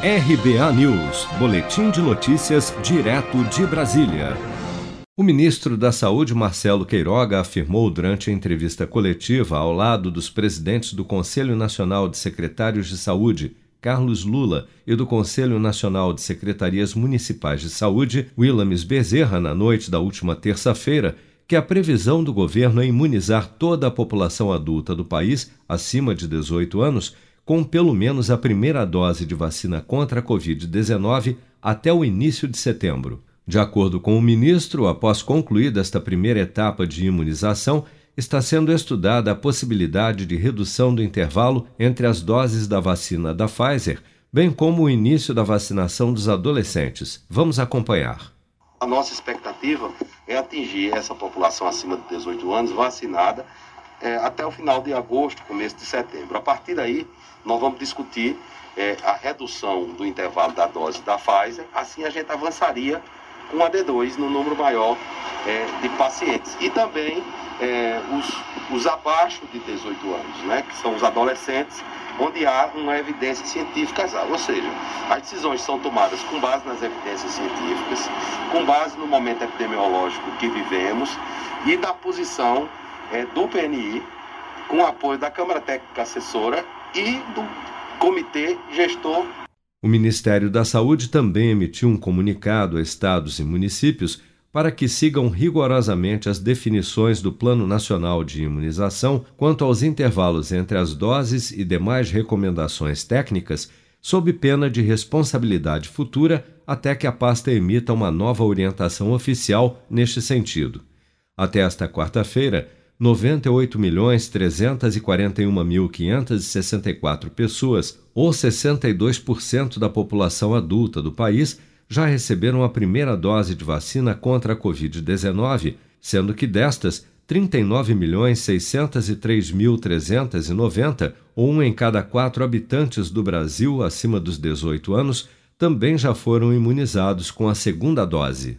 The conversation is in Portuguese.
RBA News, Boletim de Notícias, direto de Brasília. O ministro da Saúde, Marcelo Queiroga, afirmou durante a entrevista coletiva ao lado dos presidentes do Conselho Nacional de Secretários de Saúde, Carlos Lula, e do Conselho Nacional de Secretarias Municipais de Saúde, Willames Bezerra, na noite da última terça-feira, que a previsão do governo é imunizar toda a população adulta do país acima de 18 anos com pelo menos a primeira dose de vacina contra a Covid-19 até o início de setembro. De acordo com o ministro, após concluída esta primeira etapa de imunização, está sendo estudada a possibilidade de redução do intervalo entre as doses da vacina da Pfizer, bem como o início da vacinação dos adolescentes. Vamos acompanhar. A nossa expectativa é atingir essa população acima de 18 anos vacinada é, até o final de agosto, começo de setembro. A partir daí, nós vamos discutir é, a redução do intervalo da dose da Pfizer, assim a gente avançaria com a D2 no número maior é, de pacientes. E também é, os, os abaixo de 18 anos, né, que são os adolescentes, onde há uma evidência científica, ou seja, as decisões são tomadas com base nas evidências científicas, com base no momento epidemiológico que vivemos e da posição é, do PNI, com apoio da Câmara Técnica Assessora e do Comitê Gestor. O Ministério da Saúde também emitiu um comunicado a estados e municípios para que sigam rigorosamente as definições do Plano Nacional de Imunização quanto aos intervalos entre as doses e demais recomendações técnicas, sob pena de responsabilidade futura até que a pasta emita uma nova orientação oficial neste sentido. Até esta quarta-feira, 98.341.564 pessoas, ou 62% da população adulta do país, já receberam a primeira dose de vacina contra a Covid-19, sendo que destas, 39.603.390, ou um em cada quatro habitantes do Brasil acima dos 18 anos, também já foram imunizados com a segunda dose.